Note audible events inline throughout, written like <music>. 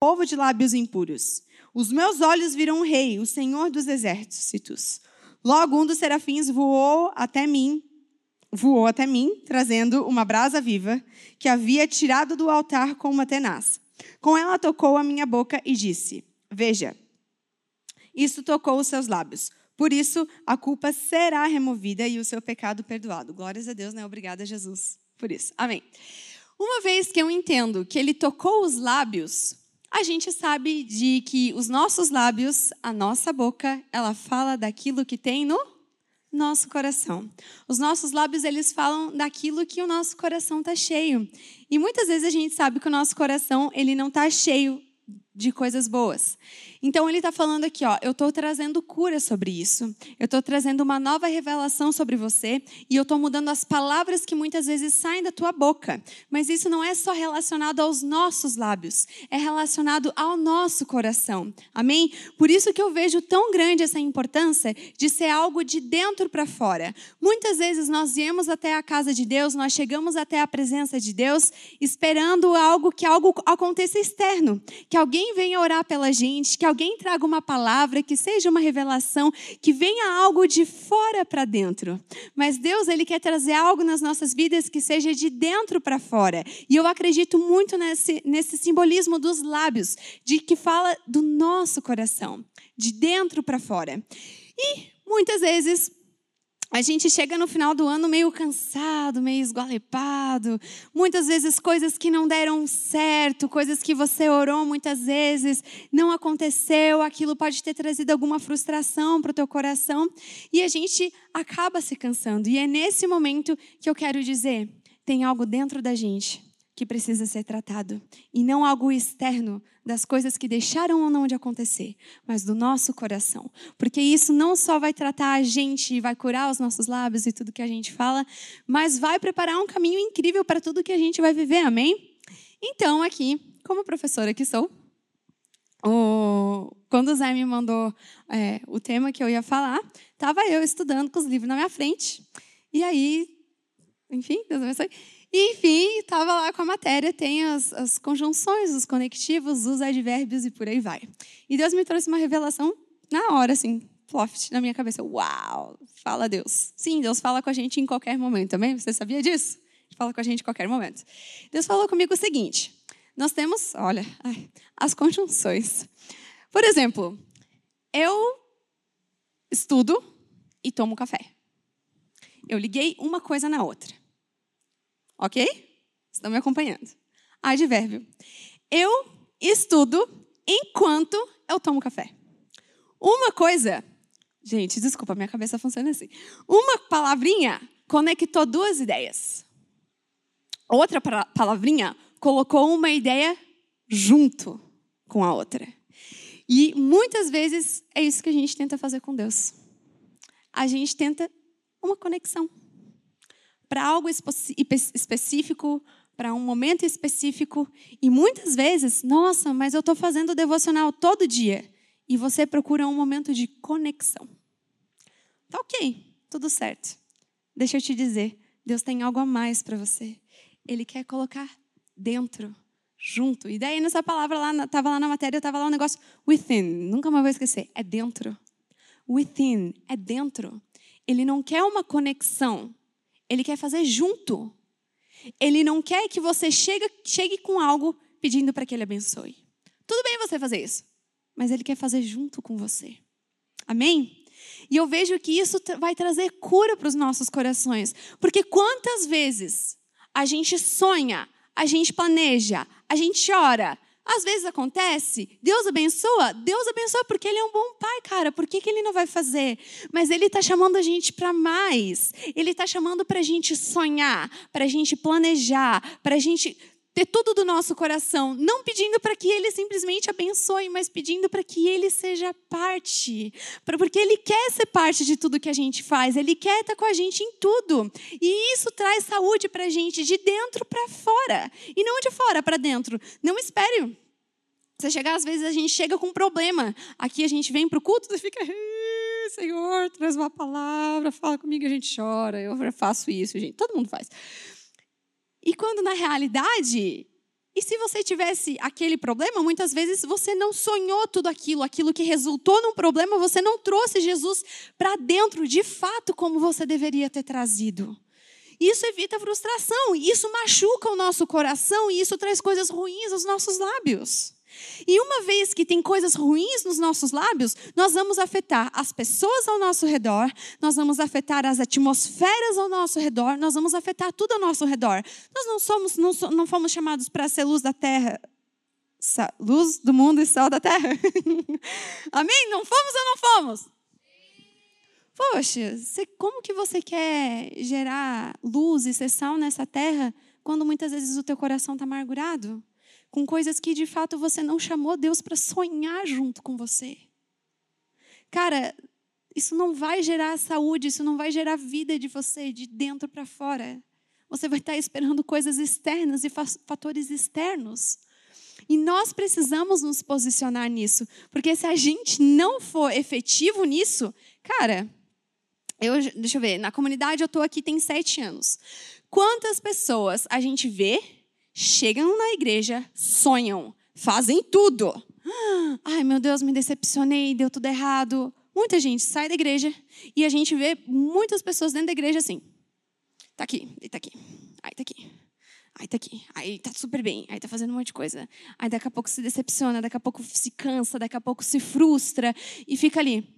povo de lábios impuros. Os meus olhos viram o rei, o Senhor dos exércitos. Logo um dos serafins voou até mim, voou até mim, trazendo uma brasa viva que havia tirado do altar com uma tenaz. Com ela tocou a minha boca e disse: Veja, isso tocou os seus lábios. Por isso, a culpa será removida e o seu pecado perdoado. Glórias a Deus, né? Obrigada, Jesus, por isso. Amém. Uma vez que eu entendo que ele tocou os lábios, a gente sabe de que os nossos lábios, a nossa boca, ela fala daquilo que tem no nosso coração. Os nossos lábios, eles falam daquilo que o nosso coração está cheio. E muitas vezes a gente sabe que o nosso coração, ele não está cheio de coisas boas. Então ele está falando aqui, ó, eu estou trazendo cura sobre isso. Eu estou trazendo uma nova revelação sobre você e eu estou mudando as palavras que muitas vezes saem da tua boca. Mas isso não é só relacionado aos nossos lábios, é relacionado ao nosso coração. Amém? Por isso que eu vejo tão grande essa importância de ser algo de dentro para fora. Muitas vezes nós viemos até a casa de Deus, nós chegamos até a presença de Deus esperando algo que algo aconteça externo, que alguém venha orar pela gente, que alguém traga uma palavra, que seja uma revelação, que venha algo de fora para dentro. Mas Deus, Ele quer trazer algo nas nossas vidas que seja de dentro para fora. E eu acredito muito nesse, nesse simbolismo dos lábios, de que fala do nosso coração, de dentro para fora. E muitas vezes a gente chega no final do ano meio cansado, meio esgualepado, muitas vezes coisas que não deram certo, coisas que você orou muitas vezes, não aconteceu, aquilo pode ter trazido alguma frustração para o teu coração, e a gente acaba se cansando. E é nesse momento que eu quero dizer, tem algo dentro da gente que precisa ser tratado, e não algo externo das coisas que deixaram ou não de acontecer, mas do nosso coração. Porque isso não só vai tratar a gente, vai curar os nossos lábios e tudo que a gente fala, mas vai preparar um caminho incrível para tudo que a gente vai viver, amém? Então, aqui, como professora que sou, o... quando o Zé me mandou é, o tema que eu ia falar, estava eu estudando com os livros na minha frente. E aí, enfim, Deus abençoe. E, enfim, estava lá com a matéria, tem as, as conjunções, os conectivos, os advérbios e por aí vai. E Deus me trouxe uma revelação na hora, assim, ploft, na minha cabeça. Uau! Fala Deus. Sim, Deus fala com a gente em qualquer momento, também. Você sabia disso? Fala com a gente em qualquer momento. Deus falou comigo o seguinte: nós temos, olha, ai, as conjunções. Por exemplo, eu estudo e tomo café. Eu liguei uma coisa na outra. Ok? Estão me acompanhando. Advérbio. Eu estudo enquanto eu tomo café. Uma coisa. Gente, desculpa, minha cabeça funciona assim. Uma palavrinha conectou duas ideias. Outra palavrinha colocou uma ideia junto com a outra. E muitas vezes é isso que a gente tenta fazer com Deus. A gente tenta uma conexão para algo específico, para um momento específico. E muitas vezes, nossa, mas eu estou fazendo devocional todo dia. E você procura um momento de conexão. Tá ok, tudo certo. Deixa eu te dizer, Deus tem algo a mais para você. Ele quer colocar dentro, junto. E daí nessa palavra lá, estava lá na matéria, estava lá um negócio within. Nunca mais vou esquecer. É dentro. Within, é dentro. Ele não quer uma conexão ele quer fazer junto. Ele não quer que você chegue, chegue com algo pedindo para que ele abençoe. Tudo bem você fazer isso, mas ele quer fazer junto com você. Amém? E eu vejo que isso vai trazer cura para os nossos corações. Porque quantas vezes a gente sonha, a gente planeja, a gente ora, às vezes acontece, Deus abençoa, Deus abençoa porque Ele é um bom pai, cara. Por que, que Ele não vai fazer? Mas Ele está chamando a gente para mais. Ele está chamando para a gente sonhar, para a gente planejar, para a gente ter tudo do nosso coração, não pedindo para que Ele simplesmente abençoe, mas pedindo para que Ele seja parte, porque Ele quer ser parte de tudo que a gente faz, Ele quer estar com a gente em tudo, e isso traz saúde para a gente de dentro para fora, e não de fora para dentro. Não espere. Você chegar, às vezes a gente chega com um problema. Aqui a gente vem para o culto e fica, Senhor, traz uma palavra, fala comigo, a gente chora. Eu faço isso, gente. Todo mundo faz. E quando na realidade, E se você tivesse aquele problema, muitas vezes você não sonhou tudo aquilo, aquilo que resultou num problema, você não trouxe Jesus para dentro de fato como você deveria ter trazido. Isso evita frustração, isso machuca o nosso coração e isso traz coisas ruins aos nossos lábios. E uma vez que tem coisas ruins nos nossos lábios, nós vamos afetar as pessoas ao nosso redor, nós vamos afetar as atmosferas ao nosso redor, nós vamos afetar tudo ao nosso redor. Nós não somos, não, não fomos chamados para ser luz da terra, luz do mundo e sal da terra. <laughs> Amém? Não fomos ou não fomos? Poxa, você, como que você quer gerar luz e ser sal nessa terra quando muitas vezes o teu coração está amargurado? Com coisas que de fato você não chamou Deus para sonhar junto com você. Cara, isso não vai gerar saúde, isso não vai gerar vida de você de dentro para fora. Você vai estar esperando coisas externas e fatores externos. E nós precisamos nos posicionar nisso, porque se a gente não for efetivo nisso, cara, eu, deixa eu ver, na comunidade eu estou aqui tem sete anos. Quantas pessoas a gente vê chegam na igreja, sonham, fazem tudo. Ai, meu Deus, me decepcionei, deu tudo errado. Muita gente sai da igreja e a gente vê muitas pessoas dentro da igreja assim. Tá aqui, e tá aqui, aí tá aqui. Aí tá aqui, aí tá super bem, aí tá fazendo um monte de coisa. Aí daqui a pouco se decepciona, daqui a pouco se cansa, daqui a pouco se frustra e fica ali.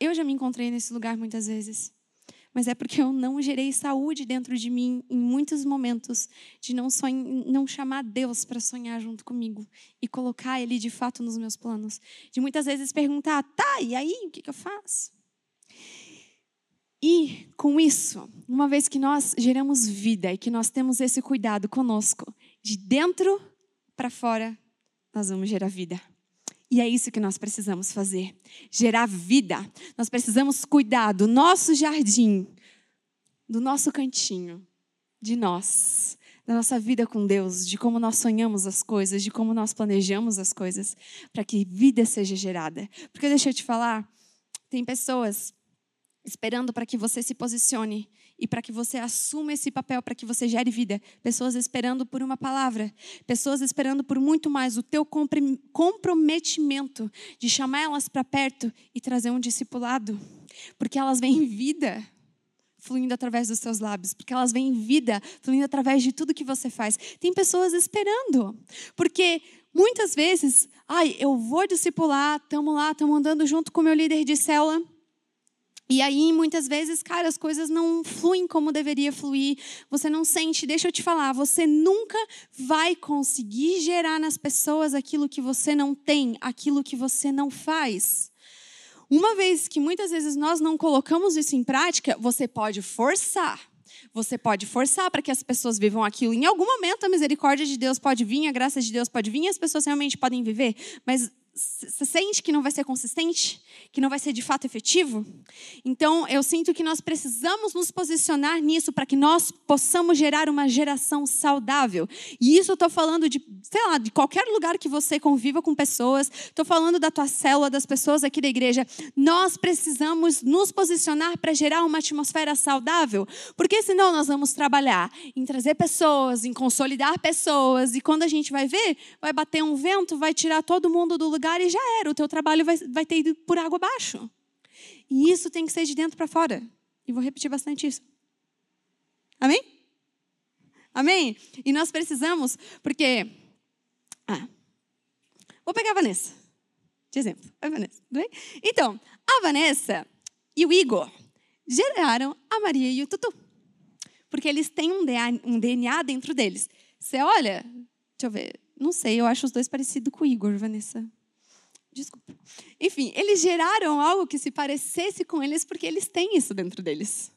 Eu já me encontrei nesse lugar muitas vezes mas é porque eu não gerei saúde dentro de mim em muitos momentos de não, sonhar, não chamar Deus para sonhar junto comigo e colocar Ele de fato nos meus planos. De muitas vezes perguntar, tá, e aí, o que, que eu faço? E com isso, uma vez que nós geramos vida e que nós temos esse cuidado conosco, de dentro para fora, nós vamos gerar vida. E é isso que nós precisamos fazer: gerar vida. Nós precisamos cuidar do nosso jardim, do nosso cantinho, de nós, da nossa vida com Deus, de como nós sonhamos as coisas, de como nós planejamos as coisas, para que vida seja gerada. Porque deixa eu te falar, tem pessoas esperando para que você se posicione e para que você assuma esse papel, para que você gere vida. Pessoas esperando por uma palavra, pessoas esperando por muito mais o teu comprometimento de chamar elas para perto e trazer um discipulado, porque elas veem vida fluindo através dos seus lábios, porque elas veem vida fluindo através de tudo que você faz. Tem pessoas esperando, porque muitas vezes, ai, eu vou discipular, estamos lá, estamos andando junto com meu líder de célula, e aí, muitas vezes, cara, as coisas não fluem como deveria fluir. Você não sente, deixa eu te falar, você nunca vai conseguir gerar nas pessoas aquilo que você não tem, aquilo que você não faz. Uma vez que muitas vezes nós não colocamos isso em prática, você pode forçar. Você pode forçar para que as pessoas vivam aquilo. Em algum momento, a misericórdia de Deus pode vir, a graça de Deus pode vir, e as pessoas realmente podem viver. Mas você sente que não vai ser consistente? Que não vai ser de fato efetivo? Então, eu sinto que nós precisamos nos posicionar nisso para que nós possamos gerar uma geração saudável. E isso eu estou falando de, sei lá, de qualquer lugar que você conviva com pessoas, estou falando da tua célula, das pessoas aqui da igreja. Nós precisamos nos posicionar para gerar uma atmosfera saudável, porque senão nós vamos trabalhar em trazer pessoas, em consolidar pessoas, e quando a gente vai ver, vai bater um vento, vai tirar todo mundo do lugar e já era. O teu trabalho vai, vai ter ido por água abaixo. E isso tem que ser de dentro para fora. E vou repetir bastante isso. Amém? Amém? E nós precisamos, porque. Ah, vou pegar a Vanessa. De exemplo. Oi, Vanessa. Tudo bem? Então, a Vanessa e o Igor geraram a Maria e o Tutu. Porque eles têm um DNA dentro deles. Você olha, deixa eu ver, não sei, eu acho os dois parecidos com o Igor, Vanessa. Desculpa. Enfim, eles geraram algo que se parecesse com eles porque eles têm isso dentro deles.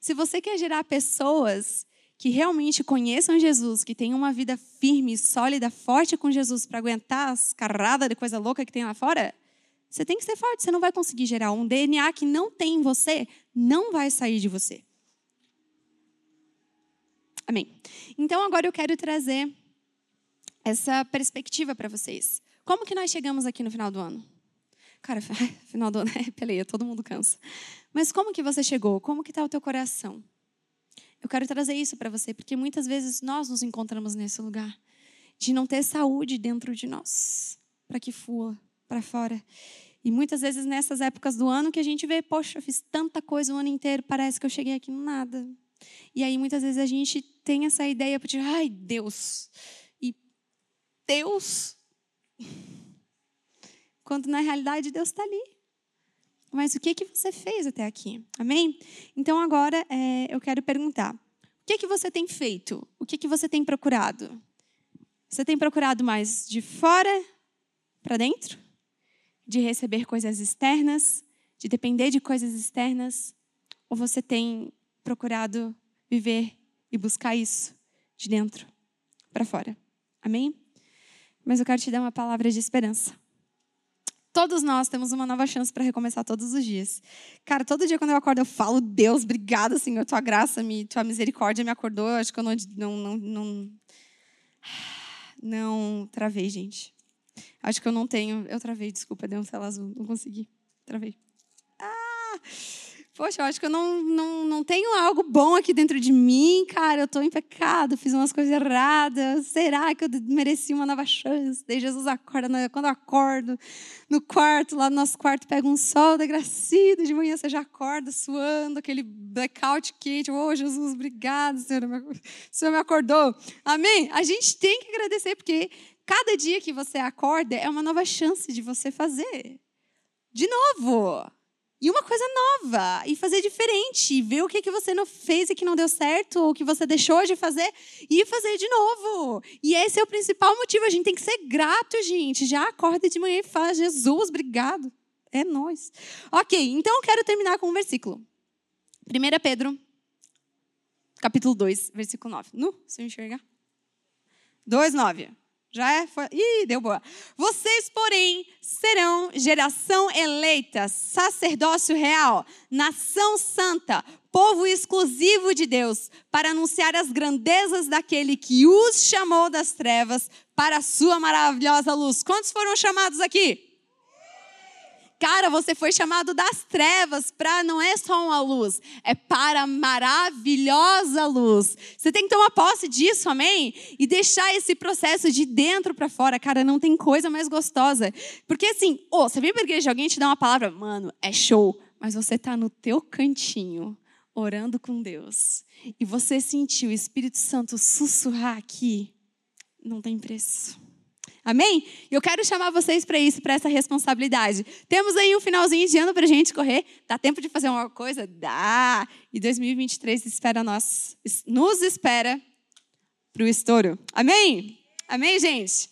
Se você quer gerar pessoas que realmente conheçam Jesus, que tenham uma vida firme, sólida, forte com Jesus para aguentar as carradas de coisa louca que tem lá fora, você tem que ser forte. Você não vai conseguir gerar um DNA que não tem em você, não vai sair de você. Amém. Então agora eu quero trazer essa perspectiva para vocês. Como que nós chegamos aqui no final do ano? Cara, <laughs> final do ano <laughs> é peleia, todo mundo cansa. Mas como que você chegou? Como que está o teu coração? Eu quero trazer isso para você, porque muitas vezes nós nos encontramos nesse lugar de não ter saúde dentro de nós, para que flua para fora. E muitas vezes nessas épocas do ano que a gente vê, poxa, eu fiz tanta coisa o ano inteiro, parece que eu cheguei aqui no nada. E aí muitas vezes a gente tem essa ideia de, ai, Deus. E Deus. Quando na realidade Deus está ali. Mas o que que você fez até aqui? Amém? Então agora é, eu quero perguntar: o que que você tem feito? O que que você tem procurado? Você tem procurado mais de fora para dentro? De receber coisas externas? De depender de coisas externas? Ou você tem procurado viver e buscar isso de dentro para fora? Amém? Mas eu quero te dar uma palavra de esperança. Todos nós temos uma nova chance para recomeçar todos os dias. Cara, todo dia quando eu acordo eu falo, Deus, obrigada, Senhor, tua graça, me, tua misericórdia me acordou. Acho que eu não, não, não, não, não travei, gente. Acho que eu não tenho. Eu travei, desculpa, deu um tela azul, não consegui. Travei. Ah! Poxa, eu acho que eu não, não, não tenho algo bom aqui dentro de mim, cara. Eu estou em pecado, fiz umas coisas erradas. Será que eu mereci uma nova chance? Daí Jesus acorda, quando eu acordo no quarto, lá no nosso quarto, pega um sol da gracida. De manhã você já acorda suando, aquele blackout quente. Oh, Jesus, obrigado, Senhor. O Senhor me acordou. Amém? A gente tem que agradecer, porque cada dia que você acorda é uma nova chance de você fazer. De novo. E uma coisa nova, e fazer diferente, ver o que, que você não fez e que não deu certo, ou que você deixou de fazer, e fazer de novo. E esse é o principal motivo, a gente tem que ser grato, gente. Já acorda de manhã e fala, Jesus, obrigado. É nós. Ok, então eu quero terminar com um versículo. 1 Pedro, capítulo 2, versículo 9. Nu, se eu enxergar. 2, 9. Já é? Foi... Ih, deu boa. Vocês, porém, serão geração eleita, sacerdócio real, nação santa, povo exclusivo de Deus, para anunciar as grandezas daquele que os chamou das trevas para a sua maravilhosa luz. Quantos foram chamados aqui? Cara, você foi chamado das trevas para não é só uma luz, é para a maravilhosa luz. Você tem que tomar posse disso, amém? E deixar esse processo de dentro para fora. Cara, não tem coisa mais gostosa. Porque assim, oh, você vem para igreja, alguém te dá uma palavra, mano, é show. Mas você tá no teu cantinho, orando com Deus. E você sentiu o Espírito Santo sussurrar aqui. Não tem preço. Amém? Eu quero chamar vocês para isso, para essa responsabilidade. Temos aí um finalzinho de ano para a gente correr. Dá tempo de fazer uma coisa? Dá! E 2023 espera nós, nos espera para o estouro. Amém? Amém, gente?